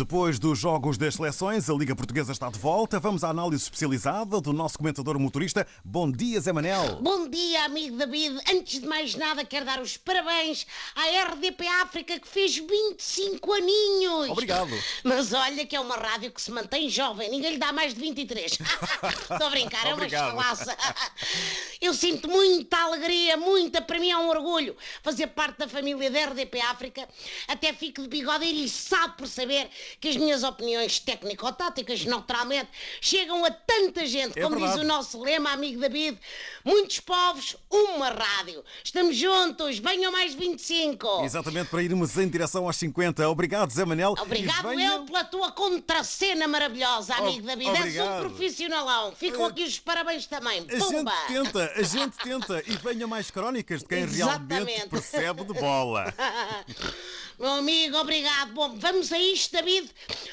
Depois dos jogos das seleções, a Liga Portuguesa está de volta. Vamos à análise especializada do nosso comentador motorista. Bom dia, Zé Manel. Bom dia, amigo David. Antes de mais nada, quero dar os parabéns à RDP África que fez 25 aninhos. Obrigado. Mas olha que é uma rádio que se mantém jovem. Ninguém lhe dá mais de 23. Estou a brincar, é uma escalaça. Eu sinto muita alegria, muita. Para mim é um orgulho fazer parte da família da RDP África. Até fico de bigode eriçado por saber que as minhas opiniões técnico-táticas, naturalmente, chegam a tanta gente. É Como diz o nosso lema, amigo David, muitos povos, uma rádio. Estamos juntos, venham mais 25. Exatamente para irmos em direção aos 50. Obrigado, Zé Manel. Obrigado venham- eu pela tua contracena maravilhosa, amigo Oh, David. És um obrigado. profissionalão. Ficam aqui os parabéns também. A gente Pumba! tenta, a gente tenta. E venha mais crónicas de quem realmente Exatamente. percebe de bola. Meu amigo, obrigado. Bom, vamos a isto, David.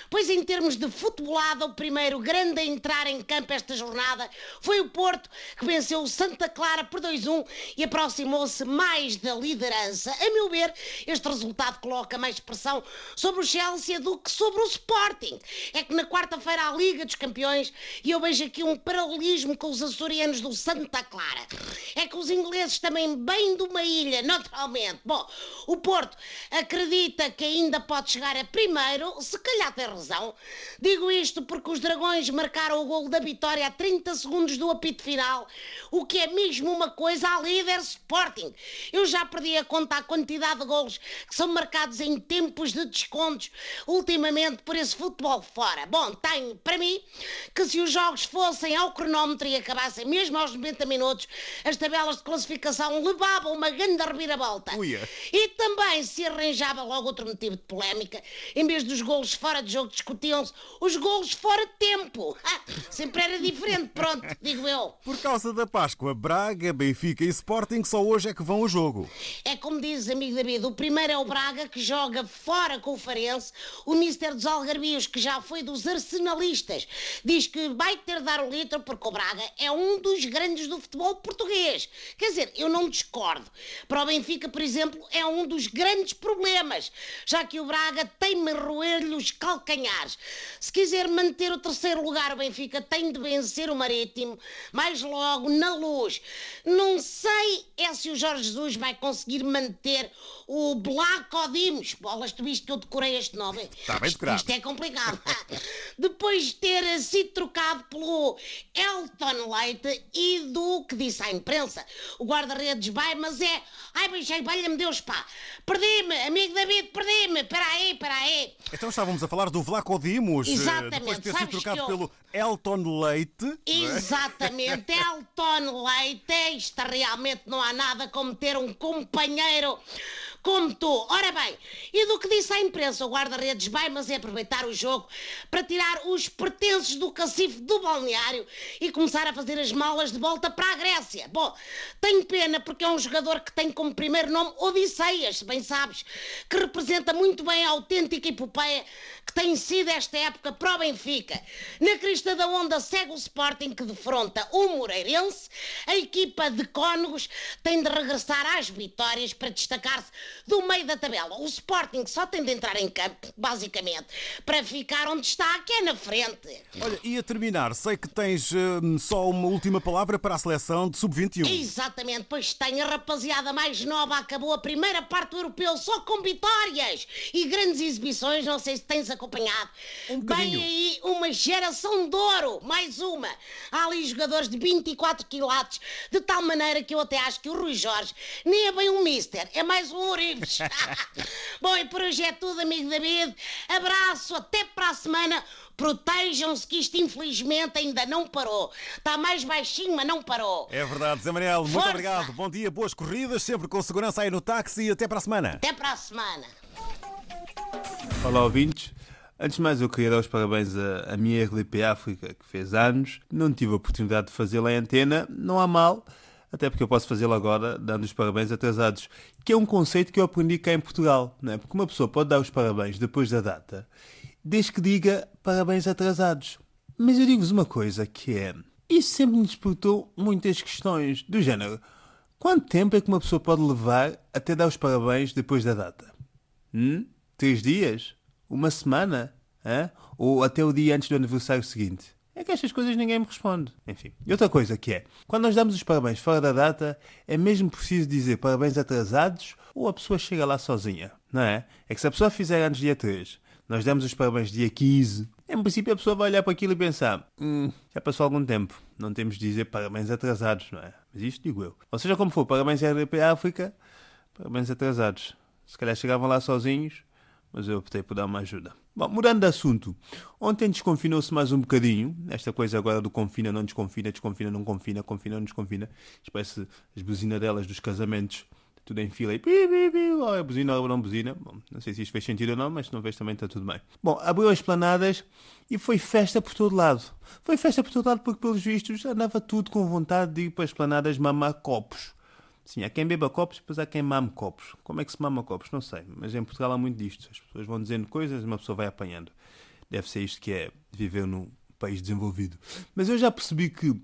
Pois em termos de futebolada, o primeiro grande a entrar em campo esta jornada foi o Porto, que venceu o Santa Clara por 2-1 e aproximou-se mais da liderança. A meu ver, este resultado coloca mais pressão sobre o Chelsea do que sobre o Sporting. É que na quarta-feira a Liga dos Campeões e eu vejo aqui um paralelismo com os açorianos do Santa Clara. É que os ingleses também bem de uma ilha, naturalmente. Bom, o Porto acredita que ainda pode chegar a primeiro, se calhar tem razão. Digo isto porque os dragões marcaram o gol da vitória a 30 segundos do apito final, o que é mesmo uma coisa à líder Sporting. Eu já perdi a conta à quantidade de golos que são marcados em tempos de descontos ultimamente por esse futebol fora. Bom, tenho para mim que se os jogos fossem ao cronómetro e acabassem mesmo aos 90 minutos, as tabelas de classificação levavam uma grande reviravolta. Uia. E também se arranjava logo outro motivo de polémica. Em vez dos golos fora de jogo, discutiam-se os golos fora de tempo. Ah, sempre era diferente, pronto, digo eu. Por causa da Páscoa, Braga, Benfica e Sporting só hoje é que vão ao jogo. É como diz amigo David, o primeiro é o Braga, que joga fora com o Farense. O Mister dos Algarbios, que já foi dos arsenalistas, diz que vai ter de dar o litro porque o Braga é um dos grandes do futebol português. Quer dizer, eu não discordo. Para o Benfica, por exemplo, é um dos grandes problemas, já que o Braga tem-me roer-lhe os calcanhares. Se quiser manter o terceiro lugar, o Benfica tem de vencer o Marítimo, mais logo na luz. Não sei é se o Jorge Jesus vai conseguir manter o Blaco Dimos. Bolas, tu viste que eu decorei este nome? Está bem decorado. Isto é complicado. Depois de ter sido trocado pelo Elton Leite e do que disse à imprensa, o guarda-redes vai, mas é. Ai, beijei, valha-me Deus, pá. Perdi-me, amigo David, perdi-me. Espera aí, espera aí. Então estávamos a falar do Vlaco Dimos, eh, Exatamente. depois de ter sido trocado eu- pelo Elton Leite. é? Exatamente, Elton Leite, isto realmente não há nada como ter um companheiro como tu. Ora bem, e do que disse à imprensa, o guarda-redes vai, mas é aproveitar o jogo para tirar os pertences do cacife do balneário e começar a fazer as malas de volta para a Grécia. Bom, tenho pena porque é um jogador que tem como primeiro nome Odisseias, se bem sabes, que representa muito bem a autêntica epopeia que tem sido esta época para o Benfica. Na crista da onda segue o Sporting que defronta o Moreirense. A equipa de Cónegos tem de regressar às vitórias para destacar-se do meio da tabela. O Sporting só tem de entrar em campo, basicamente, para ficar onde está, que é na frente. Olha, e a terminar, sei que tens hum, só uma última palavra para a seleção de sub-21. Exatamente, pois tem a rapaziada mais nova, acabou a primeira parte do europeu só com vitórias e grandes exibições, não sei se tens acompanhado. Um Vem bocadinho. aí uma geração de ouro, mais uma. Há ali jogadores de 24 quilates, de tal maneira que eu até acho que o Rui Jorge nem é bem um mister, é mais um Bom, e por hoje é tudo, amigo David. Abraço, até para a semana. Protejam-se que isto infelizmente ainda não parou. Está mais baixinho, mas não parou. É verdade, Zé Manel, muito Força. obrigado. Bom dia, boas corridas, sempre com segurança aí no táxi e até para a semana. Até para a semana. Olá, ouvintes. Antes de mais, eu queria dar os parabéns à, à minha RDP África, que fez anos. Não tive a oportunidade de fazê-la em antena, não há mal, até porque eu posso fazê-lo agora, dando os parabéns atrasados, que é um conceito que eu aprendi cá em Portugal, não é? Porque uma pessoa pode dar os parabéns depois da data, desde que diga parabéns atrasados. Mas eu digo-vos uma coisa, que é... Isso sempre me despertou muitas questões, do género... Quanto tempo é que uma pessoa pode levar até dar os parabéns depois da data? Hum? Três dias? Uma semana? Hã? Ou até o dia antes do aniversário seguinte? É que estas coisas ninguém me responde. Enfim. E outra coisa que é, quando nós damos os parabéns fora da data, é mesmo preciso dizer parabéns atrasados ou a pessoa chega lá sozinha, não é? É que se a pessoa fizer antes dia 3, nós damos os parabéns dia 15, em princípio a pessoa vai olhar para aquilo e pensar, hum, já passou algum tempo, não temos de dizer parabéns atrasados, não é? Mas isto digo eu. Ou seja, como for, parabéns RDP África, parabéns atrasados. Se calhar chegavam lá sozinhos, mas eu optei por dar uma ajuda. Bom, mudando de assunto, ontem desconfinou-se mais um bocadinho, esta coisa agora do confina, não desconfina, desconfina, não confina, confina, não desconfina, parece as buzinadelas dos casamentos, tudo em fila e pi, pi, pi, é buzina ou não buzina, Bom, não sei se isto fez sentido ou não, mas se não fez também está tudo bem. Bom, abriu as planadas e foi festa por todo lado. Foi festa por todo lado porque, pelos vistos, andava tudo com vontade de ir para as planadas mamar copos. Sim, há quem beba copos, depois há quem mame copos. Como é que se mama copos? Não sei, mas em Portugal há muito disto. As pessoas vão dizendo coisas e uma pessoa vai apanhando. Deve ser isto que é viver num país desenvolvido. Mas eu já percebi que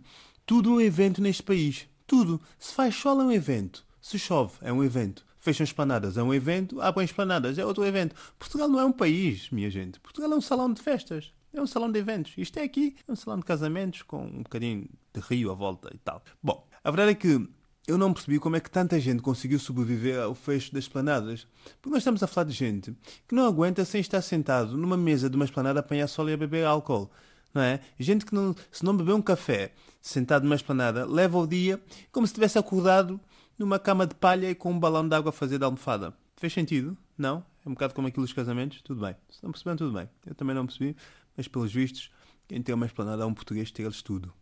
tudo é um evento neste país. Tudo. Se faz sol é um evento. Se chove é um evento. Fecham esplanadas é um evento. Abrem esplanadas é outro evento. Portugal não é um país, minha gente. Portugal é um salão de festas. É um salão de eventos. Isto é aqui, é um salão de casamentos com um bocadinho de rio à volta e tal. Bom, a verdade é que eu não percebi como é que tanta gente conseguiu sobreviver ao fecho das esplanadas. Porque nós estamos a falar de gente que não aguenta sem estar sentado numa mesa de uma esplanada a apanhar sol e a beber álcool. Não é? Gente que não, se não beber um café sentado numa esplanada, leva o dia como se tivesse acordado numa cama de palha e com um balão de água a fazer de almofada. Fez sentido? Não? É um bocado como aquilo dos casamentos? Tudo bem. Se não perceberam, tudo bem. Eu também não percebi, mas pelos vistos, quem tem uma esplanada é um português ter-lhes tudo.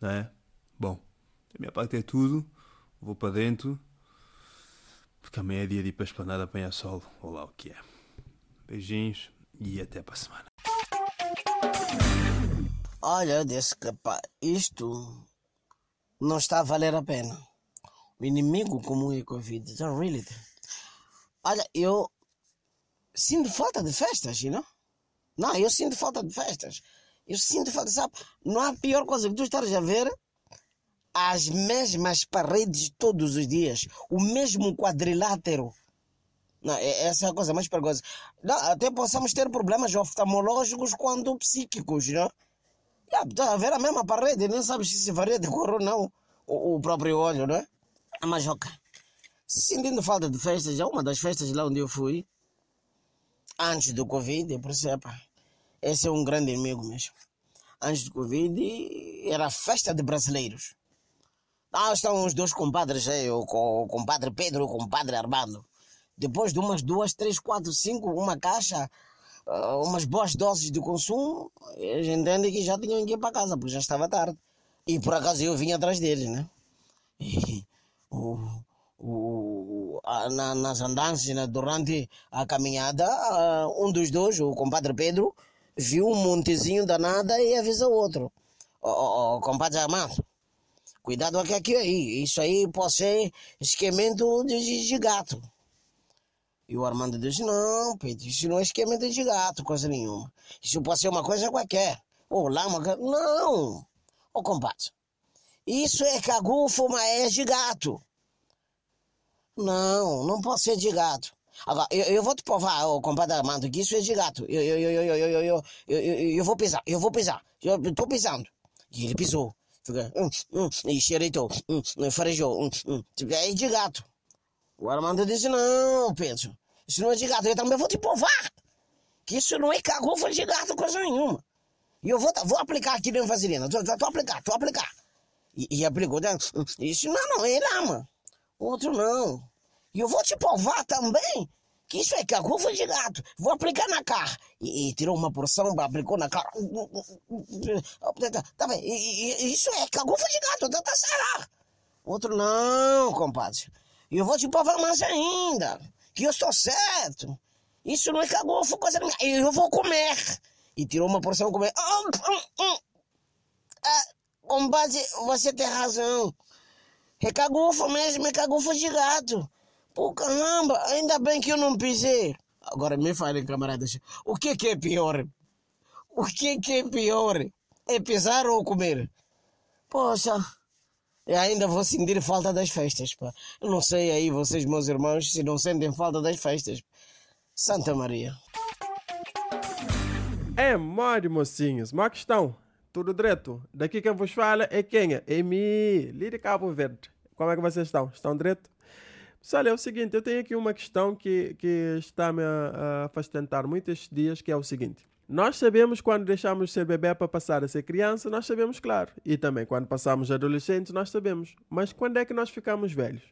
Não é? Bom, da minha parte é tudo vou para dentro, porque amanhã é dia de ir para a esplanada apanhar sol, ou lá o que é. Beijinhos e até para a semana. Olha, que pá, isto não está a valer a pena. O inimigo comum é Covid. Really. Olha, eu sinto falta de festas, you know? Não, eu sinto falta de festas. Eu sinto falta, sabe? Não há pior coisa que tu estares a ver as mesmas paredes todos os dias, o mesmo quadrilátero. Não, essa é a coisa mais perigosa. Não, até possamos ter problemas oftalmológicos quanto psíquicos, não? Está a ver a mesma parede, nem sabe se varia de cor ou não o, o próprio olho, não é? Mas ok. Sentindo falta de festas, é uma das festas lá onde eu fui, antes do Covid, por isso, esse é um grande inimigo mesmo. Antes do Covid, era a festa de brasileiros. Lá estão os dois compadres aí, o, o compadre Pedro e o compadre Armando. Depois de umas duas, três, quatro, cinco, uma caixa, uh, umas boas doses de consumo, eles entendem que já tinham que ir para casa, porque já estava tarde. E por acaso eu vim atrás deles, né? E, o, o, a, na, nas andanças, né, durante a caminhada, uh, um dos dois, o compadre Pedro, viu um montezinho danado e avisou o outro. O, o, o compadre Armando, Cuidado aqui, aqui aí. Isso aí pode ser esquemento de, de gato. E o Armando disse, não, Pedro, isso não é esquemento de gato, coisa nenhuma. Isso pode ser uma coisa qualquer. Ou lá uma... Não! Ô, compadre. Isso é cagufo, mas é de gato. Não, não pode ser de gato. Agora, eu, eu vou te provar, ô, compadre Armando, que isso é de gato. Eu, eu, eu, eu, eu, eu, eu, eu, eu, eu vou pisar, eu vou pisar. Eu tô pisando. E ele pisou. Fica, hum, hum, e xereitou, hum, farejou, hum, hum. É de gato. O Armando disse, não, Pedro, isso não é de gato. Eu também vou te provar que isso não é cagofa de gato, coisa nenhuma. E eu vou, vou aplicar aqui dentro vaselina. Tô, tô, tô aplicar, tô aplicar. E, e aplicou, né? isso não, não, ele ama. Outro não. E eu vou te provar também que isso é cagufa de gato. Vou aplicar na cara. E, e tirou uma porção, aplicou na cara. Tá bem, isso é cagufa de gato, tá, tá certo. Outro, não, compadre. E eu vou te provar mais ainda, que eu estou certo. Isso não é cagufa, coisa minha. Eu vou comer. E tirou uma porção, comer. Ah, compadre, você tem razão. É cagufa mesmo, é cagufa de gato. Pô, caramba, ainda bem que eu não pisei. Agora me falem, camaradas, o que, que é pior? O que, que é pior? É pisar ou comer? Poxa, eu ainda vou sentir falta das festas, pá. Eu não sei aí vocês, meus irmãos, se não sentem falta das festas. Santa Maria. É mole, mocinhos. Uma questão. Tudo direito. Daqui quem vos fala é quem? É Emílio de Cabo Verde. Como é que vocês estão? Estão direito? Pessoal, é o seguinte, eu tenho aqui uma questão que, que está-me a, a fastentar muito estes dias, que é o seguinte. Nós sabemos quando deixamos de ser bebê para passar a ser criança, nós sabemos, claro. E também quando passamos adolescentes, nós sabemos. Mas quando é que nós ficamos velhos?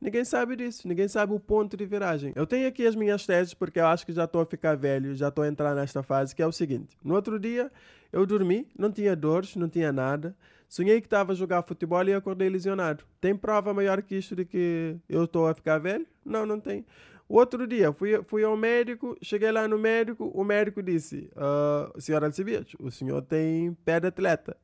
Ninguém sabe disso, ninguém sabe o ponto de viragem. Eu tenho aqui as minhas teses porque eu acho que já estou a ficar velho, já estou a entrar nesta fase, que é o seguinte. No outro dia, eu dormi, não tinha dores, não tinha nada. Sonhei que estava a jogar futebol e acordei lesionado. Tem prova maior que isto de que eu estou a ficar velho? Não, não tem. Outro dia, fui, fui ao médico, cheguei lá no médico, o médico disse, uh, senhora Alcibiades, o senhor tem pé de atleta.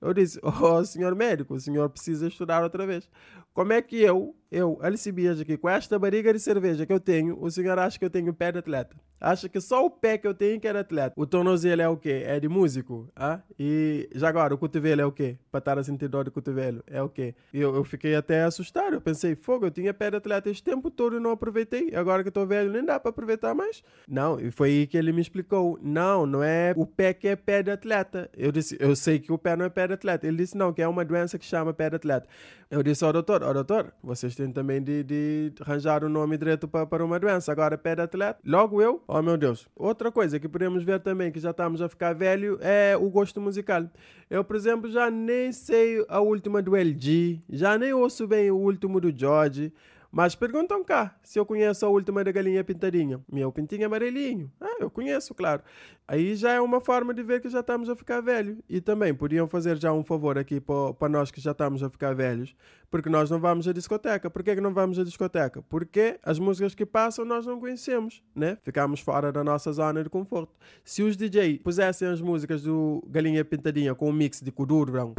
Eu disse, oh, senhor médico, o senhor precisa estudar outra vez. Como é que eu, eu, Alcibiades aqui, com esta barriga de cerveja que eu tenho, o senhor acha que eu tenho pé de atleta? Acha que só o pé que eu tenho que é de atleta. O tornozelo é o quê? É de músico. Ah? E já agora, o cotovelo é o quê? Para estar a sentir dor de cotovelo. É o quê? Eu, eu fiquei até assustado. Eu pensei, fogo, eu tinha pé de atleta este tempo todo e não aproveitei. Agora que estou velho, nem dá para aproveitar mais. Não, e foi aí que ele me explicou. Não, não é o pé que é pé de atleta. Eu disse, eu sei que o pé não é pé de atleta. Ele disse, não, que é uma doença que chama pé de atleta. Eu disse ao doutor, ó oh, doutor, vocês têm também de, de arranjar o um nome direito para, para uma doença. Agora, pé de atleta. Logo eu, oh meu Deus. Outra coisa que podemos ver também, que já estamos a ficar velho, é o gosto musical. Eu, por exemplo, já nem sei a última do LG, já nem ouço bem o último do George. Mas perguntam cá se eu conheço a última da galinha pintadinha. Meu pintinho amarelinho. Ah, eu conheço, claro. Aí já é uma forma de ver que já estamos a ficar velho. E também podiam fazer já um favor aqui para nós que já estamos a ficar velhos, porque nós não vamos à discoteca. Por que, que não vamos à discoteca? Porque as músicas que passam nós não conhecemos, né? Ficamos fora da nossa zona de conforto. Se os DJ pusessem as músicas do Galinha Pintadinha com um mix de Kuduro,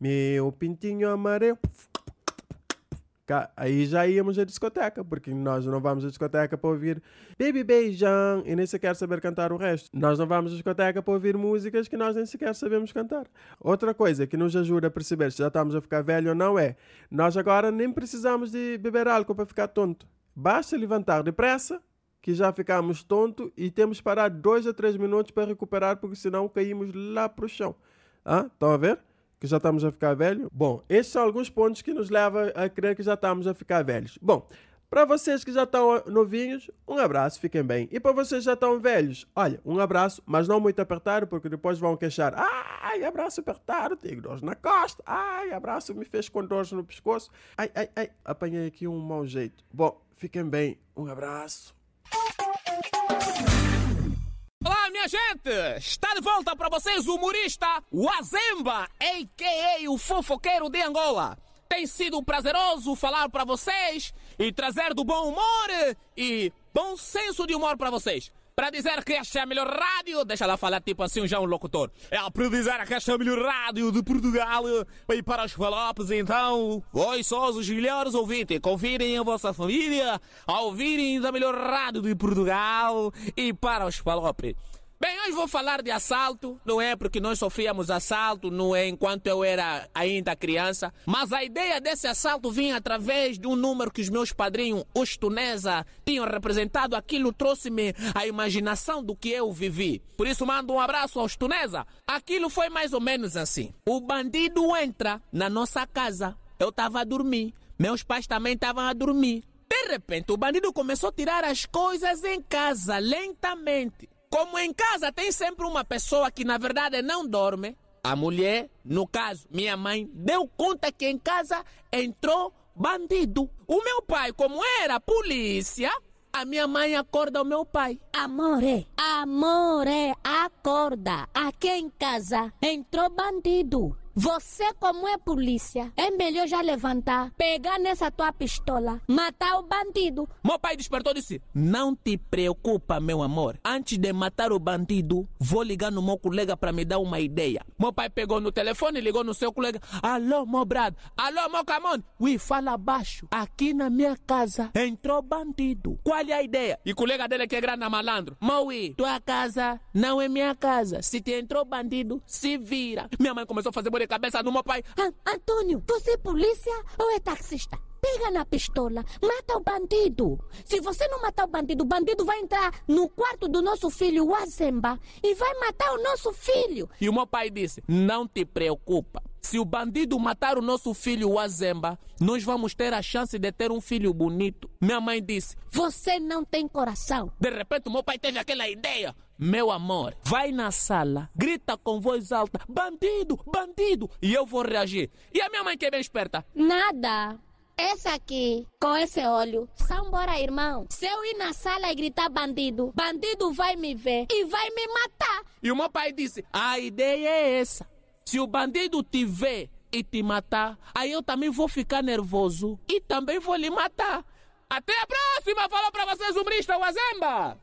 meu pintinho amarelo Aí já íamos à discoteca, porque nós não vamos à discoteca para ouvir Baby Beijão e nem sequer saber cantar o resto. Nós não vamos à discoteca para ouvir músicas que nós nem sequer sabemos cantar. Outra coisa que nos ajuda a perceber se já estamos a ficar velho ou não é, nós agora nem precisamos de beber álcool para ficar tonto. Basta levantar depressa que já ficamos tonto e temos que parar dois a três minutos para recuperar, porque senão caímos lá para o chão. Ah, estão a ver? Que já estamos a ficar velhos? Bom, esses são alguns pontos que nos levam a crer que já estamos a ficar velhos. Bom, para vocês que já estão novinhos, um abraço, fiquem bem. E para vocês que já estão velhos, olha, um abraço, mas não muito apertado, porque depois vão queixar. Ai, abraço apertado, tenho dores na costa. Ai, abraço me fez com dores no pescoço. Ai, ai, ai, apanhei aqui um mau jeito. Bom, fiquem bem, um abraço. Olá, minha gente! Está de volta para vocês o humorista Wazemba, a.k.a. o fofoqueiro de Angola. Tem sido prazeroso falar para vocês e trazer do bom humor e bom senso de humor para vocês. Para dizer que esta é a melhor rádio, deixa lá falar tipo assim já um locutor. É para dizer que esta é a melhor rádio de Portugal e para os falopes, então, oi só os melhores ouvintes, convidem a vossa família a ouvirem da melhor rádio de Portugal e para os falopes. Bem, hoje vou falar de assalto, não é porque nós sofríamos assalto, não é enquanto eu era ainda criança, mas a ideia desse assalto vinha através de um número que os meus padrinhos, os Tunesa, tinham representado. Aquilo trouxe-me a imaginação do que eu vivi. Por isso mando um abraço aos Tunesa. Aquilo foi mais ou menos assim. O bandido entra na nossa casa. Eu estava a dormir. Meus pais também estavam a dormir. De repente, o bandido começou a tirar as coisas em casa lentamente. Como em casa tem sempre uma pessoa que na verdade não dorme, a mulher, no caso minha mãe, deu conta que em casa entrou bandido. O meu pai, como era polícia, a minha mãe acorda o meu pai. Amore, amore, acorda. Aqui em casa entrou bandido. Você, como é polícia, é melhor já levantar, pegar nessa tua pistola, matar o bandido. Meu pai despertou e disse: Não te preocupa, meu amor. Antes de matar o bandido, vou ligar no meu colega para me dar uma ideia. Meu pai pegou no telefone e ligou no seu colega: Alô, meu brado. Alô, meu camon. Ui, fala baixo. Aqui na minha casa entrou bandido. Qual é a ideia? E colega dele que é grande malandro: Maui, tua casa não é minha casa. Se te entrou bandido, se vira. Minha mãe começou a fazer de cabeça no meu pai. Ah, Antônio, você é polícia ou é taxista? pega na pistola, mata o bandido. Se você não matar o bandido, o bandido vai entrar no quarto do nosso filho, o Azemba, e vai matar o nosso filho. E o meu pai disse: Não te preocupa. Se o bandido matar o nosso filho, o Azemba, nós vamos ter a chance de ter um filho bonito. Minha mãe disse: Você não tem coração. De repente, o meu pai teve aquela ideia. Meu amor, vai na sala, grita com voz alta: Bandido, bandido! E eu vou reagir. E a minha mãe, que é bem esperta, Nada. Esse aqui, com esse olho. Sambora, irmão. Se eu ir na sala e gritar bandido, bandido vai me ver e vai me matar. E o meu pai disse: a ideia é essa. Se o bandido te ver e te matar, aí eu também vou ficar nervoso e também vou lhe matar. Até a próxima! Falou pra vocês, o Azemba!